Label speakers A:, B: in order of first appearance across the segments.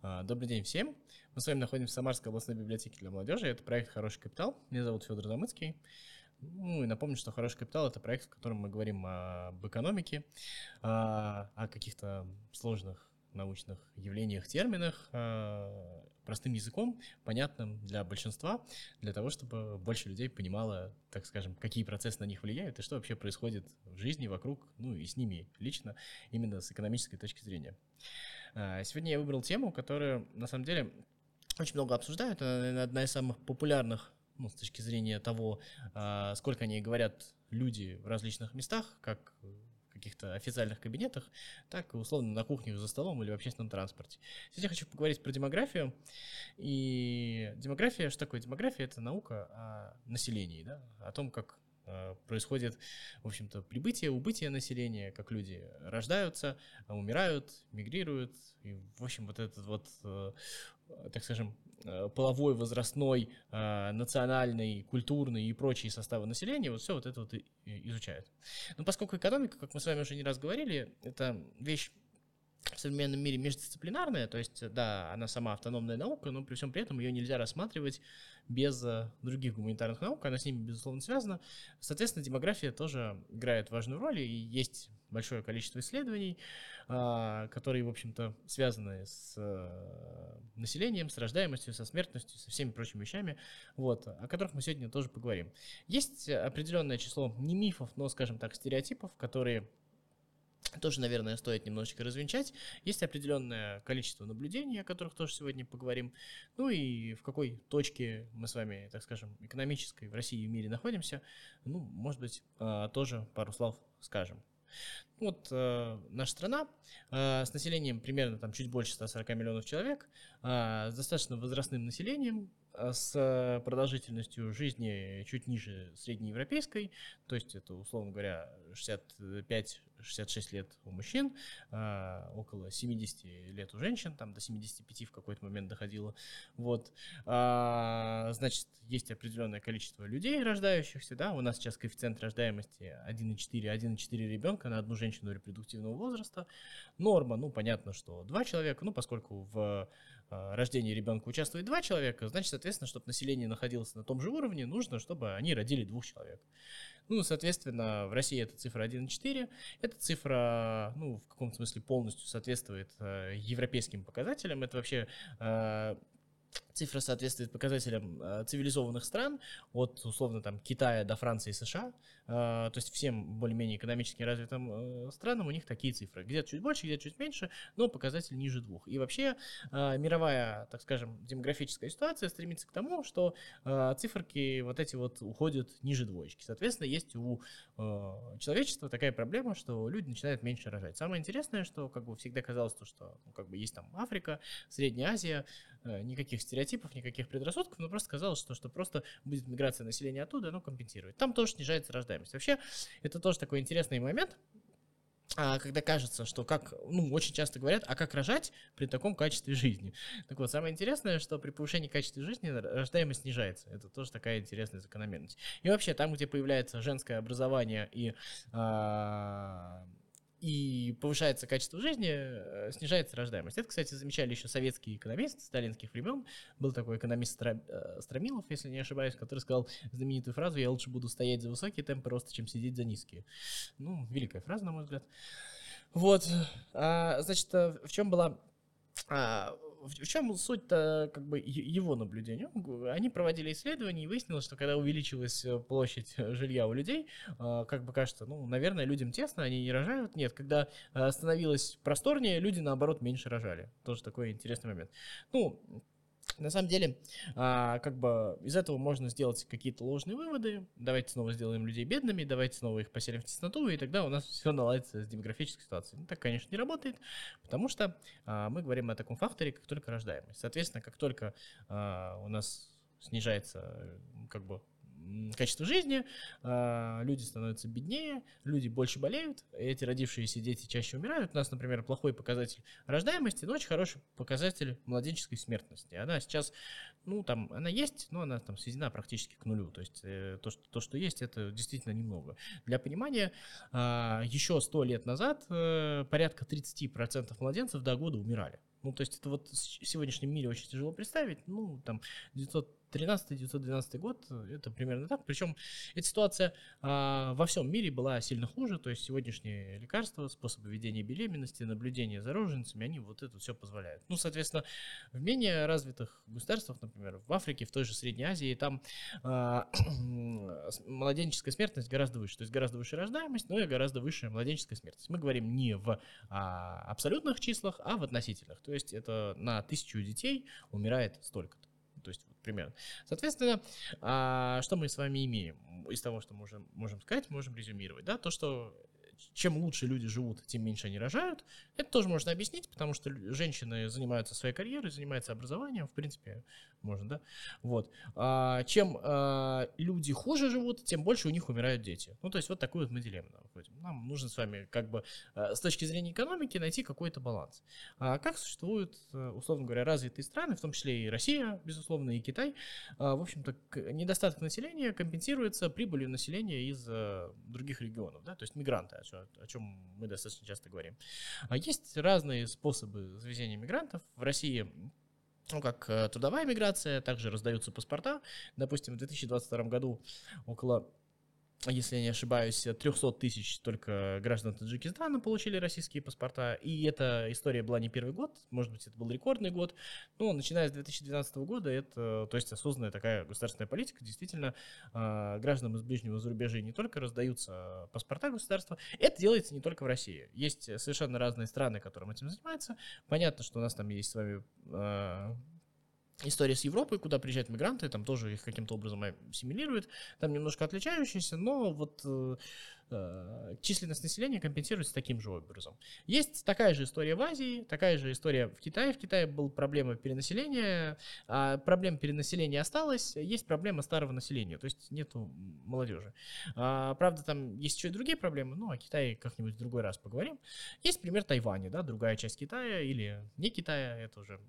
A: А, добрый день всем. Мы с вами находимся в Самарской областной библиотеке для молодежи. Это проект «Хороший капитал». Меня зовут Федор Замыцкий. Ну и напомню, что «Хороший капитал» — это проект, в котором мы говорим об экономике, а, о каких-то сложных научных явлениях, терминах а, простым языком, понятным для большинства, для того, чтобы больше людей понимало, так скажем, какие процессы на них влияют и что вообще происходит в жизни вокруг, ну и с ними лично, именно с экономической точки зрения. А, сегодня я выбрал тему, которую, на самом деле, очень много обсуждают. Она, наверное, одна из самых популярных ну, с точки зрения того, а, сколько они говорят люди в различных местах, как каких-то официальных кабинетах, так и условно на кухнях за столом или в общественном транспорте. Сейчас я хочу поговорить про демографию. И демография, что такое демография? Это наука о населении, да? о том, как происходит, в общем-то, прибытие, убытие населения, как люди рождаются, умирают, мигрируют. И, в общем, вот этот вот, э, так скажем, Э, половой, возрастной, э, национальный, культурный и прочие составы населения, вот все вот это вот изучают. Но поскольку экономика, как мы с вами уже не раз говорили, это вещь в современном мире междисциплинарная, то есть, да, она сама автономная наука, но при всем при этом ее нельзя рассматривать без э, других гуманитарных наук, она с ними, безусловно, связана. Соответственно, демография тоже играет важную роль, и есть большое количество исследований, а, которые, в общем-то, связаны с э, населением, с рождаемостью, со смертностью, со всеми прочими вещами, вот, о которых мы сегодня тоже поговорим. Есть определенное число не мифов, но, скажем так, стереотипов, которые тоже, наверное, стоит немножечко развенчать. Есть определенное количество наблюдений, о которых тоже сегодня поговорим. Ну и в какой точке мы с вами, так скажем, экономической в России и в мире находимся, ну, может быть, а, тоже пару слов скажем. Вот э, наша страна э, с населением примерно там чуть больше 140 миллионов человек, э, с достаточно возрастным населением, с продолжительностью жизни чуть ниже среднеевропейской, то есть это, условно говоря, 65 66 лет у мужчин, а, около 70 лет у женщин, там до 75 в какой-то момент доходило. Вот. А, значит, есть определенное количество людей, рождающихся, да, у нас сейчас коэффициент рождаемости 1,4, 1,4 ребенка на одну женщину репродуктивного возраста. Норма, ну, понятно, что два человека, ну, поскольку в рождении ребенка участвует два человека, значит, соответственно, чтобы население находилось на том же уровне, нужно, чтобы они родили двух человек. Ну, соответственно, в России это цифра 1,4. Эта цифра, ну, в каком-то смысле полностью соответствует э, европейским показателям. Это вообще э, цифра соответствует показателям э, цивилизованных стран, от, условно, там, Китая до Франции и США, э, то есть всем более-менее экономически развитым э, странам у них такие цифры. Где-то чуть больше, где-то чуть меньше, но показатель ниже двух. И вообще мировая, так скажем, демографическая ситуация стремится к тому, что циферки вот эти вот уходят ниже двоечки. Соответственно, есть у человечества такая проблема, что люди начинают меньше рожать. Самое интересное, что как бы всегда казалось то, что ну, как бы есть там Африка, Средняя Азия, никаких стереотипов стереотипов, никаких предрассудков, но просто казалось, что, что просто будет миграция населения оттуда, оно компенсирует. Там тоже снижается рождаемость. Вообще, это тоже такой интересный момент, а, когда кажется, что как, ну, очень часто говорят, а как рожать при таком качестве жизни. Так вот, самое интересное, что при повышении качества жизни рождаемость снижается. Это тоже такая интересная закономерность. И вообще, там, где появляется женское образование и а, и повышается качество жизни, э, снижается рождаемость. Это, кстати, замечали еще советские экономисты сталинских времен. Был такой экономист э, Стромилов, если не ошибаюсь, который сказал знаменитую фразу «Я лучше буду стоять за высокие темпы роста, чем сидеть за низкие». Ну, великая фраза, на мой взгляд. Вот, а, значит, э, в чем была а, в чем суть-то как бы его наблюдения? Они проводили исследования и выяснилось, что когда увеличилась э, площадь э, жилья у людей, а, как бы кажется, ну, наверное, людям тесно, они не рожают. Нет, когда э, становилось просторнее, люди, наоборот, меньше рожали. Тоже такой интересный момент. Ну, на самом деле, а, как бы из этого можно сделать какие-то ложные выводы. Давайте снова сделаем людей бедными, давайте снова их поселим в тесноту, и тогда у нас все наладится с демографической ситуацией. Ну, так, конечно, не работает, потому что а, мы говорим о таком факторе, как только рождаемость. Соответственно, как только а, у нас снижается как бы качество жизни, а, люди становятся беднее, люди больше болеют, эти родившиеся дети чаще умирают. У нас, например, плохой показатель рождаемости, но очень хороший показатель младенческой смертности. Она сейчас, ну, там, она есть, но она там сведена практически к нулю. То есть э, то, что, то, что есть, это действительно немного. Для понимания, а, еще сто лет назад э, порядка 30% младенцев до года умирали. Ну, то есть это вот в сегодняшнем мире очень тяжело представить. Ну, там, 900 13-912 год, это примерно так. Причем эта ситуация а, во всем мире была сильно хуже, то есть сегодняшние лекарства, способы ведения беременности, наблюдения за роженицами, они вот это все позволяют. Ну, соответственно, в менее развитых государствах, например, в Африке, в той же Средней Азии, там а, младенческая смертность гораздо выше, то есть гораздо выше рождаемость, но и гораздо выше младенческая смертность. Мы говорим не в а, абсолютных числах, а в относительных, то есть это на тысячу детей умирает столько-то то есть примерно. Соответственно, а, что мы с вами имеем из того, что можем, можем сказать, можем резюмировать, да, то, что чем лучше люди живут, тем меньше они рожают. Это тоже можно объяснить, потому что женщины занимаются своей карьерой, занимаются образованием, в принципе, можно, да? Вот. А, чем а, люди хуже живут, тем больше у них умирают дети. Ну, то есть вот такую вот мы дилемму находим. Нам нужно с вами как бы а, с точки зрения экономики найти какой-то баланс. А как существуют, э, условно говоря, развитые страны, в том числе и Россия, безусловно, и Китай, а, в общем-то, недостаток населения компенсируется прибылью населения из а, других регионов, да, то есть мигранты, о чем мы достаточно часто говорим. А есть разные способы завезения мигрантов. В России ну, как э, трудовая миграция, также раздаются паспорта. Допустим, в 2022 году около если я не ошибаюсь, 300 тысяч только граждан Таджикистана получили российские паспорта. И эта история была не первый год, может быть, это был рекордный год. Но начиная с 2012 года, это, то есть осознанная такая государственная политика, действительно, а, гражданам из ближнего зарубежья не только раздаются паспорта государства, это делается не только в России. Есть совершенно разные страны, которым этим занимаются. Понятно, что у нас там есть с вами а, история с Европой, куда приезжают мигранты, там тоже их каким-то образом ассимилируют, там немножко отличающиеся, но вот э, э, численность населения компенсируется таким же образом. Есть такая же история в Азии, такая же история в Китае. В Китае была проблема перенаселения, а проблема перенаселения осталась, есть проблема старого населения, то есть нету молодежи. А, правда, там есть еще и другие проблемы, ну, о Китае как-нибудь в другой раз поговорим. Есть пример Тайваня, да, другая часть Китая или не Китая, это уже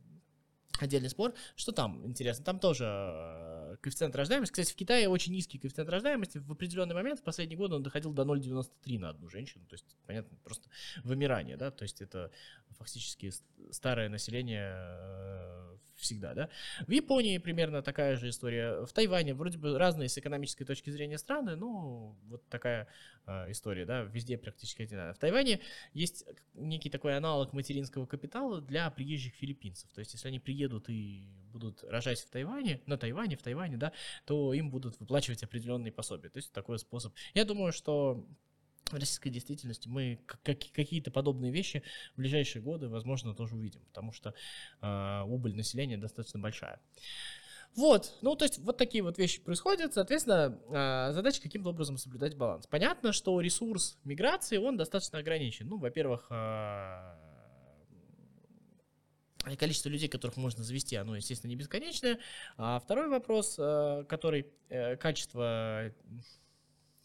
A: отдельный спор. Что там интересно? Там тоже э, коэффициент рождаемости. Кстати, в Китае очень низкий коэффициент рождаемости. В определенный момент, в последние годы, он доходил до 0,93 на одну женщину. То есть, понятно, просто вымирание, да, то есть это фактически старое население э, всегда, да. В Японии примерно такая же история. В Тайване вроде бы разные с экономической точки зрения страны, но вот такая э, история, да, везде практически одинаковая. В Тайване есть некий такой аналог материнского капитала для приезжих филиппинцев. То есть, если они приедут и будут рожать в Тайване, на Тайване, в Тайване, да, то им будут выплачивать определенные пособия. То есть, такой способ. Я думаю, что в российской действительности мы какие-то подобные вещи в ближайшие годы, возможно, тоже увидим, потому что э, убыль населения достаточно большая. Вот, ну то есть вот такие вот вещи происходят, соответственно, э, задача каким-то образом соблюдать баланс. Понятно, что ресурс миграции, он достаточно ограничен. Ну, во-первых, э, количество людей, которых можно завести, оно, естественно, не бесконечное. А второй вопрос, который э, качество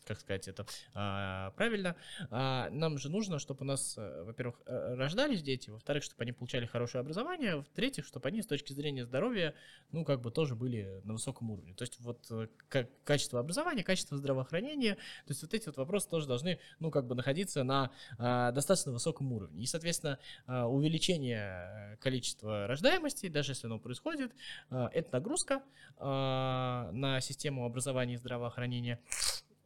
A: как сказать это а, правильно, а, нам же нужно, чтобы у нас, э, во-первых, э, рождались дети, во-вторых, чтобы они получали хорошее образование, в-третьих, чтобы они с точки зрения здоровья, ну, как бы тоже были на высоком уровне. То есть вот э, как, качество образования, качество здравоохранения, то есть вот эти вот вопросы тоже должны, ну, как бы находиться на а, достаточно высоком уровне. И, соответственно, а, увеличение количества рождаемости, даже если оно происходит, а, это нагрузка а, на систему образования и здравоохранения.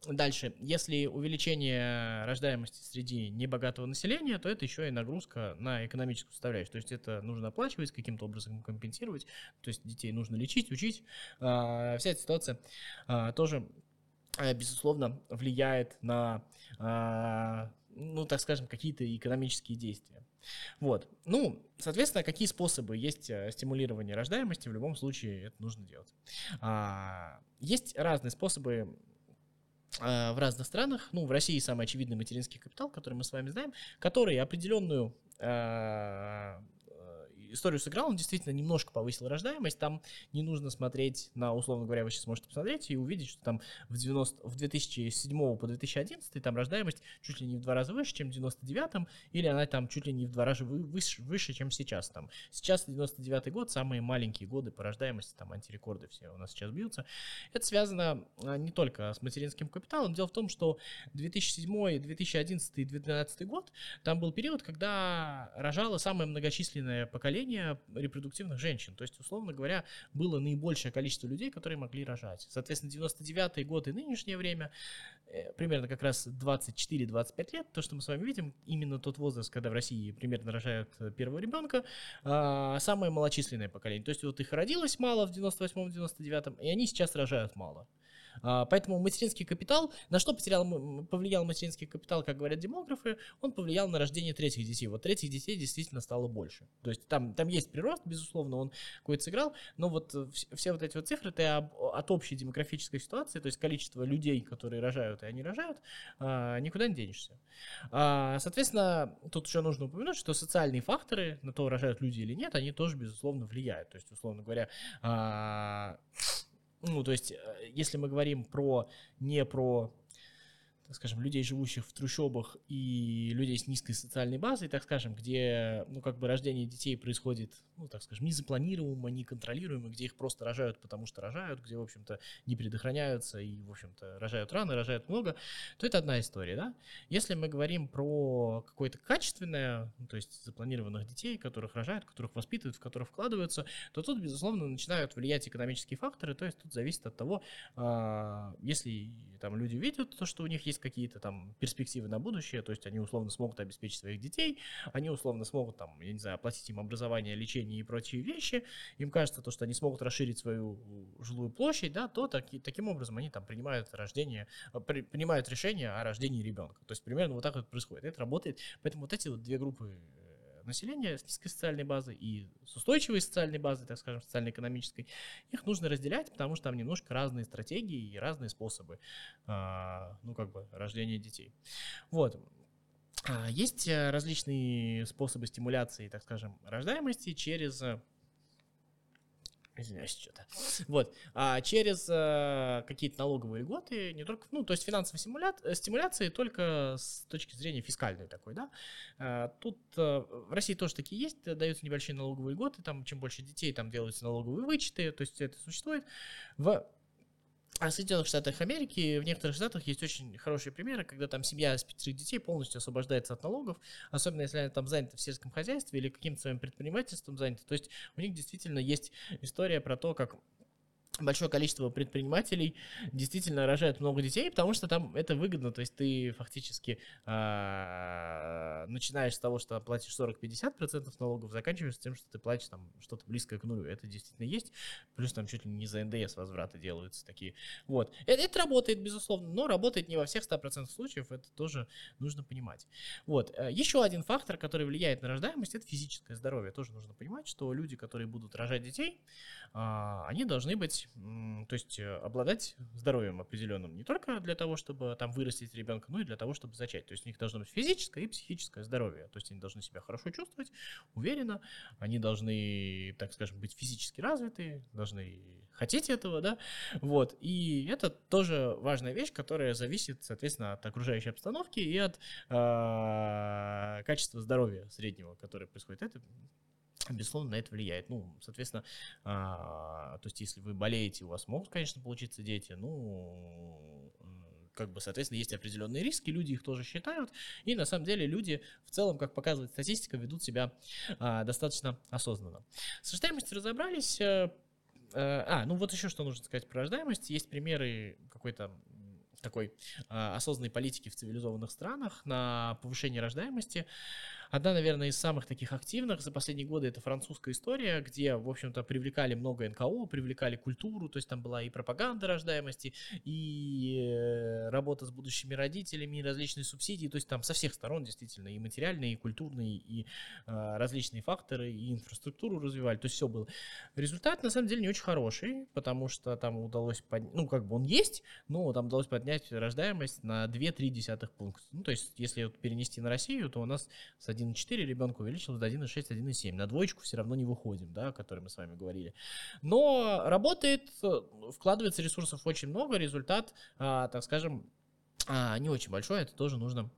A: Дальше, если увеличение рождаемости среди небогатого населения, то это еще и нагрузка на экономическую составляющую. То есть это нужно оплачивать, каким-то образом компенсировать. То есть детей нужно лечить, учить. А, вся эта ситуация а, тоже, а, безусловно, влияет на, ну, так скажем, какие-то экономические действия. Вот. Ну, соответственно, какие способы есть э, стимулирования рождаемости, в любом случае это нужно делать. Есть разные способы в разных странах, ну, в России самый очевидный материнский капитал, который мы с вами знаем, который определенную историю сыграл, он действительно немножко повысил рождаемость. Там не нужно смотреть на, условно говоря, вы сейчас можете посмотреть и увидеть, что там в, 90, в 2007 по 2011 там рождаемость чуть ли не в два раза выше, чем в 99 или она там чуть ли не в два раза выше, выше чем сейчас. Там. Сейчас 99 год, самые маленькие годы по рождаемости, там антирекорды все у нас сейчас бьются. Это связано а, не только с материнским капиталом. Дело в том, что 2007, 2011 и 2012 год, там был период, когда рожало самое многочисленное поколение поколение репродуктивных женщин. То есть, условно говоря, было наибольшее количество людей, которые могли рожать. Соответственно, 99 год и нынешнее время, э, примерно как раз 24-25 лет, то, что мы с вами видим, именно тот возраст, когда в России примерно рожают э, первого ребенка, а, самое малочисленное поколение. То есть, вот их родилось мало в 98-99, и они сейчас рожают мало. А, поэтому материнский капитал, на что потерял, повлиял материнский капитал, как говорят демографы, он повлиял на рождение третьих детей. Вот третьих детей действительно стало больше. То есть там, там есть прирост, безусловно, он какой-то сыграл, но вот все вот эти вот цифры, это от общей демографической ситуации, то есть количество людей, которые рожают и они рожают, а, никуда не денешься. А, соответственно, тут еще нужно упомянуть, что социальные факторы на то, рожают люди или нет, они тоже, безусловно, влияют. То есть, условно говоря, ну, то есть, э, если мы говорим про не про скажем, людей, живущих в трущобах и людей с низкой социальной базой, так скажем, где, ну, как бы рождение детей происходит, ну, так скажем, незапланируемо, неконтролируемо, где их просто рожают, потому что рожают, где, в общем-то, не предохраняются и, в общем-то, рожают рано, рожают много, то это одна история, да. Если мы говорим про какое-то качественное, ну, то есть запланированных детей, которых рожают, которых воспитывают, в которых вкладываются, то тут, безусловно, начинают влиять экономические факторы, то есть тут зависит от того, а, если там люди видят то, что у них есть есть какие-то там перспективы на будущее, то есть они условно смогут обеспечить своих детей, они условно смогут там, я не знаю, оплатить им образование, лечение и прочие вещи, им кажется то, что они смогут расширить свою жилую площадь, да, то таки, таким образом они там принимают рождение, э, при, принимают решение о рождении ребенка. То есть примерно вот так вот происходит. Это работает. Поэтому вот эти вот две группы населения с низкой социальной базой и с устойчивой социальной базой, так скажем, социально-экономической, их нужно разделять, потому что там немножко разные стратегии и разные способы, а, ну, как бы, рождения детей. Вот. А, есть э, различные способы стимуляции, так скажем, рождаемости через Извиняюсь, что-то. Вот. А через а, какие-то налоговые льготы, не только, ну, то есть финансовые стимуля... Э, стимуляции только с точки зрения фискальной такой, да. А, тут а, в России тоже такие есть, даются небольшие налоговые льготы, там чем больше детей, там делаются налоговые вычеты, то есть это существует. В а в Соединенных Штатах Америки, в некоторых штатах есть очень хорошие примеры, когда там семья из пятерых детей полностью освобождается от налогов, особенно если они там заняты в сельском хозяйстве или каким-то своим предпринимательством заняты. То есть у них действительно есть история про то, как большое количество предпринимателей действительно рожают много детей, потому что там это выгодно, то есть ты фактически э, начинаешь с того, что платишь 40-50% налогов, заканчиваешь тем, что ты платишь там что-то близкое к нулю. Это действительно есть, плюс там чуть ли не за НДС возвраты делаются такие. Вот. Это, это работает, безусловно, но работает не во всех 100% случаев, это тоже нужно понимать. Вот. Э, Еще один фактор, который влияет на рождаемость, это физическое здоровье. Тоже нужно понимать, что люди, которые будут рожать детей, э, они должны быть то есть э, обладать здоровьем определенным не только для того, чтобы там вырастить ребенка, но и для того, чтобы зачать. То есть у них должно быть физическое и психическое здоровье. То есть они должны себя хорошо чувствовать, уверенно, они должны, так скажем, быть физически развиты, должны хотеть этого, да, вот, и это тоже важная вещь, которая зависит, соответственно, от окружающей обстановки и от э, качества здоровья среднего, которое происходит. Это безусловно, на это влияет. Ну, соответственно, а, то есть, если вы болеете, у вас могут, конечно, получиться дети, ну, как бы, соответственно, есть определенные риски, люди их тоже считают, и на самом деле люди в целом, как показывает статистика, ведут себя а, достаточно осознанно. С рождаемостью разобрались. А, а, ну вот еще что нужно сказать про рождаемость. Есть примеры какой-то такой а, осознанной политики в цивилизованных странах на повышение рождаемости. Одна, наверное, из самых таких активных за последние годы это французская история, где, в общем-то, привлекали много НКО, привлекали культуру, то есть там была и пропаганда рождаемости, и э, работа с будущими родителями, и различные субсидии, то есть там со всех сторон действительно и материальные, и культурные, и э, различные факторы, и инфраструктуру развивали, то есть все было. Результат, на самом деле, не очень хороший, потому что там удалось, под... ну, как бы он есть, но там удалось поднять рождаемость на 2-3 пункта. Ну, то есть, если вот перенести на Россию, то у нас с 1,4 ребенка увеличилось до 1,6, 1,7. На двоечку все равно не выходим, да, о которой мы с вами говорили. Но работает, вкладывается ресурсов очень много, результат, а, так скажем, а, не очень большой, это тоже нужно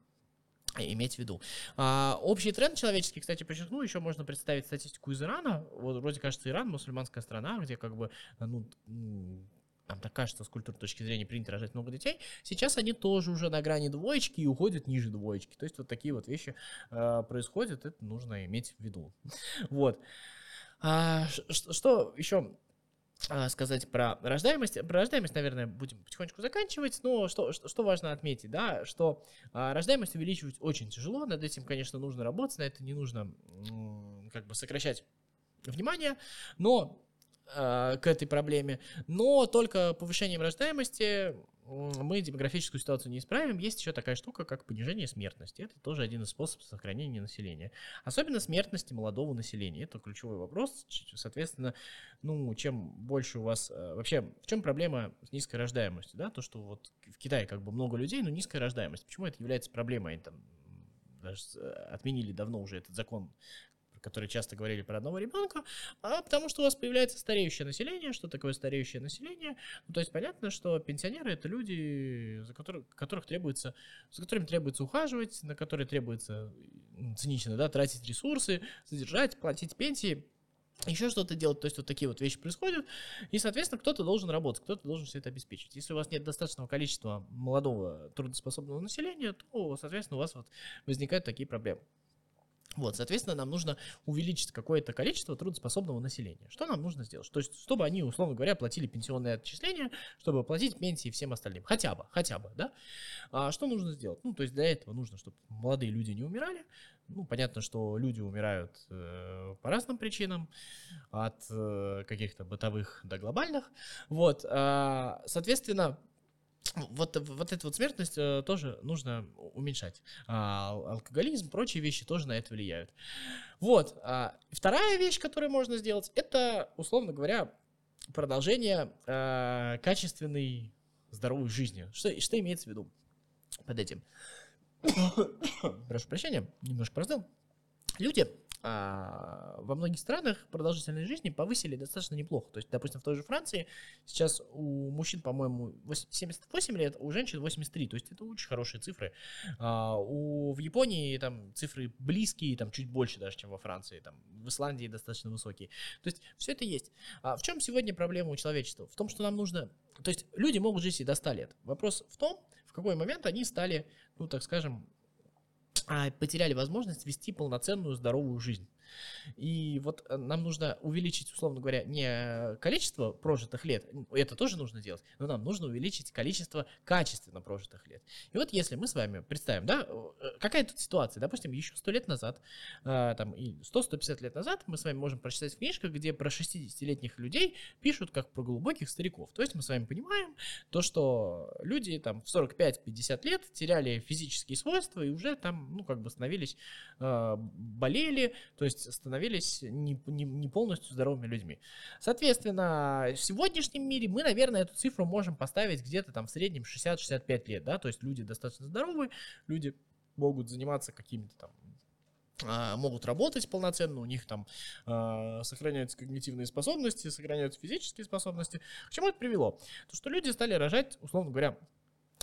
A: иметь в виду. А, общий тренд человеческий, кстати, подчеркну, еще можно представить статистику из Ирана. Вот вроде кажется, Иран мусульманская страна, где как бы ну, нам так кажется, с культурной точки зрения принято рожать много детей, сейчас они тоже уже на грани двоечки и уходят ниже двоечки. То есть вот такие вот вещи э, происходят, это нужно иметь в виду. Вот. А, что еще а, сказать про рождаемость. Про рождаемость, наверное, будем потихонечку заканчивать, но что, что, важно отметить, да, что а, рождаемость увеличивать очень тяжело, над этим, конечно, нужно работать, на это не нужно как бы сокращать внимание, но а, к этой проблеме, но только повышением рождаемости мы демографическую ситуацию не исправим. Есть еще такая штука, как понижение смертности. Это тоже один из способов сохранения населения. Особенно смертности молодого населения. Это ключевой вопрос. Соответственно, ну, чем больше у вас... Э, вообще, в чем проблема с низкой рождаемостью? Да? То, что вот в Китае как бы много людей, но низкая рождаемость. Почему это является проблемой? Они там даже э, отменили давно уже этот закон которые часто говорили про одного ребенка, а потому что у вас появляется стареющее население. Что такое стареющее население? Ну, то есть понятно, что пенсионеры это люди, за которых, которых требуется, за которыми требуется ухаживать, на которые требуется цинично, да, тратить ресурсы, содержать, платить пенсии еще что-то делать, то есть вот такие вот вещи происходят, и, соответственно, кто-то должен работать, кто-то должен все это обеспечить. Если у вас нет достаточного количества молодого трудоспособного населения, то, соответственно, у вас вот возникают такие проблемы. Вот, соответственно, нам нужно увеличить какое-то количество трудоспособного населения. Что нам нужно сделать? То есть, чтобы они, условно говоря, платили пенсионные отчисления, чтобы платить пенсии всем остальным. Хотя бы, хотя бы, да? А что нужно сделать? Ну, то есть, для этого нужно, чтобы молодые люди не умирали. Ну, понятно, что люди умирают э, по разным причинам, от э, каких-то бытовых до глобальных. Вот, э, соответственно, вот, вот эту вот смертность э, тоже нужно уменьшать. А, алкоголизм, прочие вещи тоже на это влияют. Вот. А, вторая вещь, которую можно сделать, это, условно говоря, продолжение а, качественной здоровой жизни. Что, что имеется в виду под этим? Прошу прощения, немножко простыл. Люди а, во многих странах продолжительность жизни повысили достаточно неплохо. То есть, допустим, в той же Франции сейчас у мужчин, по-моему, 78 лет, у женщин 83. То есть это очень хорошие цифры. А, у, в Японии там цифры близкие, там чуть больше даже, чем во Франции. Там, в Исландии достаточно высокие. То есть все это есть. А в чем сегодня проблема у человечества? В том, что нам нужно... То есть люди могут жить и до 100 лет. Вопрос в том, в какой момент они стали, ну так скажем, потеряли возможность вести полноценную здоровую жизнь. И вот э, нам нужно увеличить, условно говоря, не количество прожитых лет, это тоже нужно делать, но нам нужно увеличить количество качественно прожитых лет. И вот если мы с вами представим, да, э, какая тут ситуация, допустим, еще 100 лет назад, э, там, и 100-150 лет назад мы с вами можем прочитать в где про 60-летних людей пишут как про глубоких стариков. То есть мы с вами понимаем то, что люди там в 45-50 лет теряли физические свойства и уже там, ну, как бы становились, болели, то есть становились не, не, не полностью здоровыми людьми. Соответственно, в сегодняшнем мире мы, наверное, эту цифру можем поставить где-то там в среднем 60-65 лет, да, то есть люди достаточно здоровые, люди могут заниматься какими-то там а, могут работать полноценно, у них там э, сохраняются когнитивные способности, сохраняются физические способности. К чему это привело? То, что люди стали рожать, условно говоря,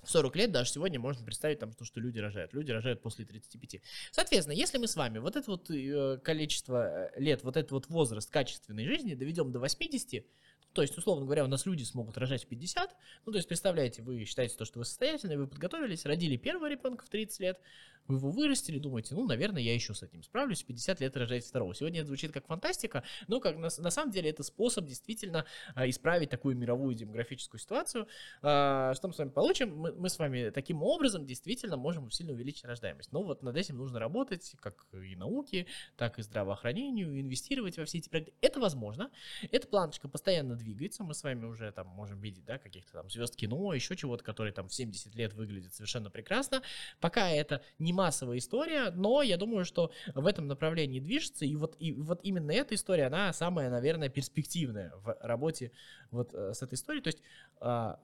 A: 40 лет даже сегодня можно представить там то, что люди рожают. Люди рожают после 35. Соответственно, если мы с вами вот это вот э, количество э, лет, вот этот вот возраст качественной жизни доведем до 80, то есть, условно говоря, у нас люди смогут рожать в 50. Ну, то есть, представляете, вы считаете то, что вы состоятельны, вы подготовились, родили первого ребенка в 30 лет, вы его вырастили, думаете, ну, наверное, я еще с этим справлюсь, в 50 лет рожать второго. Сегодня это звучит как фантастика, но как на, на самом деле это способ действительно а, исправить такую мировую демографическую ситуацию. А, что мы с вами получим? Мы, мы с вами таким образом действительно можем сильно увеличить рождаемость. Но вот над этим нужно работать, как и науке, так и здравоохранению, инвестировать во все эти проекты. Это возможно. Эта планочка постоянно двигается. Мы с вами уже там можем видеть, да, каких-то там звезд кино, еще чего-то, которые там в 70 лет выглядят совершенно прекрасно. Пока это не массовая история, но я думаю, что в этом направлении движется, и вот, и вот именно эта история, она самая, наверное, перспективная в работе вот э, с этой историей. То есть а,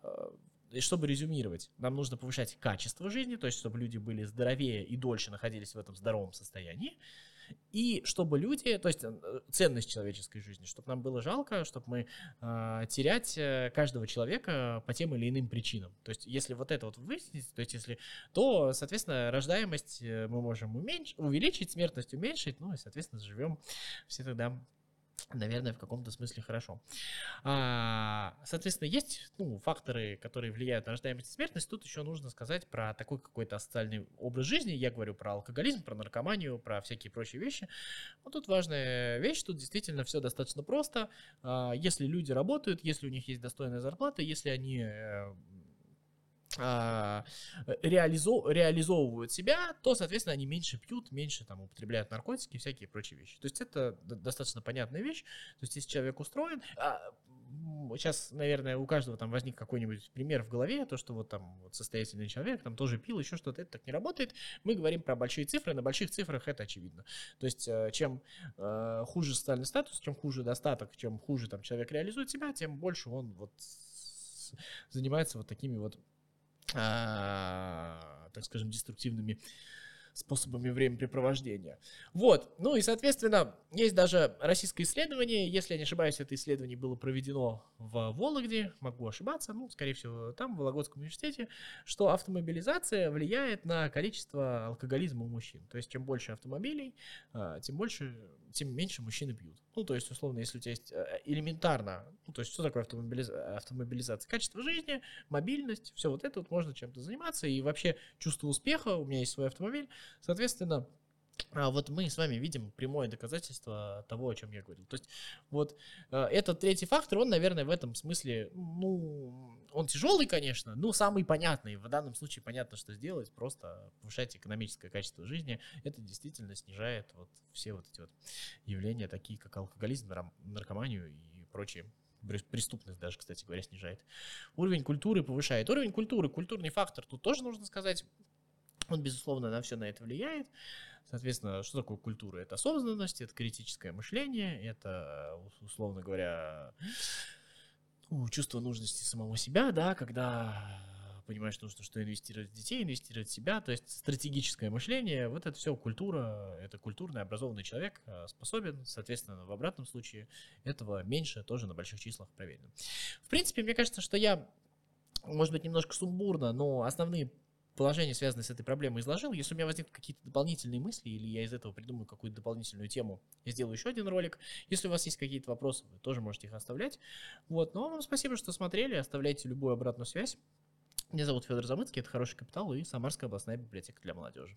A: э, чтобы резюмировать, нам нужно повышать качество жизни, то есть чтобы люди были здоровее и дольше находились в этом здоровом состоянии и чтобы люди, то есть э, ценность человеческой жизни, чтобы нам было жалко, чтобы мы э, терять каждого человека по тем или иным причинам. То есть если вот это вот выяснить, то есть если, то, соответственно, рождаемость э, мы можем уменьшить, увеличить, смертность уменьшить, ну и, соответственно, живем все тогда наверное, в каком-то смысле хорошо. А, соответственно, есть ну, факторы, которые влияют на рождаемость и смертность. Тут еще нужно сказать про такой какой-то социальный образ жизни. Я говорю про алкоголизм, про наркоманию, про всякие прочие вещи. Вот тут важная вещь, тут действительно все достаточно просто. А, если люди работают, если у них есть достойная зарплата, если они э, реализов, реализовывают себя, то, соответственно, они меньше пьют, меньше там употребляют наркотики и всякие прочие вещи. То есть это достаточно понятная вещь. То есть если человек устроен, а, сейчас, наверное, у каждого там возник какой-нибудь пример в голове, то, что вот там вот состоятельный человек там тоже пил, еще что-то, это так не работает. Мы говорим про большие цифры, на больших цифрах это очевидно. То есть э, чем э, хуже социальный статус, чем хуже достаток, чем хуже там человек реализует себя, тем больше он вот занимается вот такими вот а, так скажем, деструктивными способами времяпрепровождения. Вот, ну и, соответственно, есть даже российское исследование, если я не ошибаюсь, это исследование было проведено в Вологде, могу ошибаться, ну, скорее всего, там, в Вологодском университете, что автомобилизация влияет на количество алкоголизма у мужчин. То есть, чем больше автомобилей, а, тем больше, тем меньше мужчины пьют. Ну, то есть, условно, если у тебя есть э, элементарно, ну, то есть, что такое автомобилиз... автомобилизация? Качество жизни, мобильность, все вот это вот можно чем-то заниматься, и вообще чувство успеха, у меня есть свой автомобиль, соответственно, а вот мы с вами видим прямое доказательство того, о чем я говорил. То есть вот э, этот третий фактор, он, наверное, в этом смысле, ну, он тяжелый, конечно, но самый понятный. В данном случае понятно, что сделать, просто повышать экономическое качество жизни. Это действительно снижает вот все вот эти вот явления, такие как алкоголизм, наркоманию и прочие преступность даже, кстати говоря, снижает. Уровень культуры повышает. Уровень культуры, культурный фактор, тут тоже нужно сказать, он, безусловно, на все на это влияет. Соответственно, что такое культура? Это осознанность, это критическое мышление, это, условно говоря, чувство нужности самого себя, да, когда понимаешь, нужно, что инвестировать в детей, инвестировать в себя, то есть стратегическое мышление, вот это все культура, это культурный, образованный человек а, способен, соответственно, в обратном случае этого меньше, тоже на больших числах проверено. В принципе, мне кажется, что я, может быть, немножко сумбурно, но основные положение, связанное с этой проблемой, изложил. Если у меня возникнут какие-то дополнительные мысли, или я из этого придумаю какую-то дополнительную тему, я сделаю еще один ролик. Если у вас есть какие-то вопросы, вы тоже можете их оставлять. Вот, но вам спасибо, что смотрели, оставляйте любую обратную связь. Меня зовут Федор Замыцкий, это «Хороший капитал» и Самарская областная библиотека для молодежи.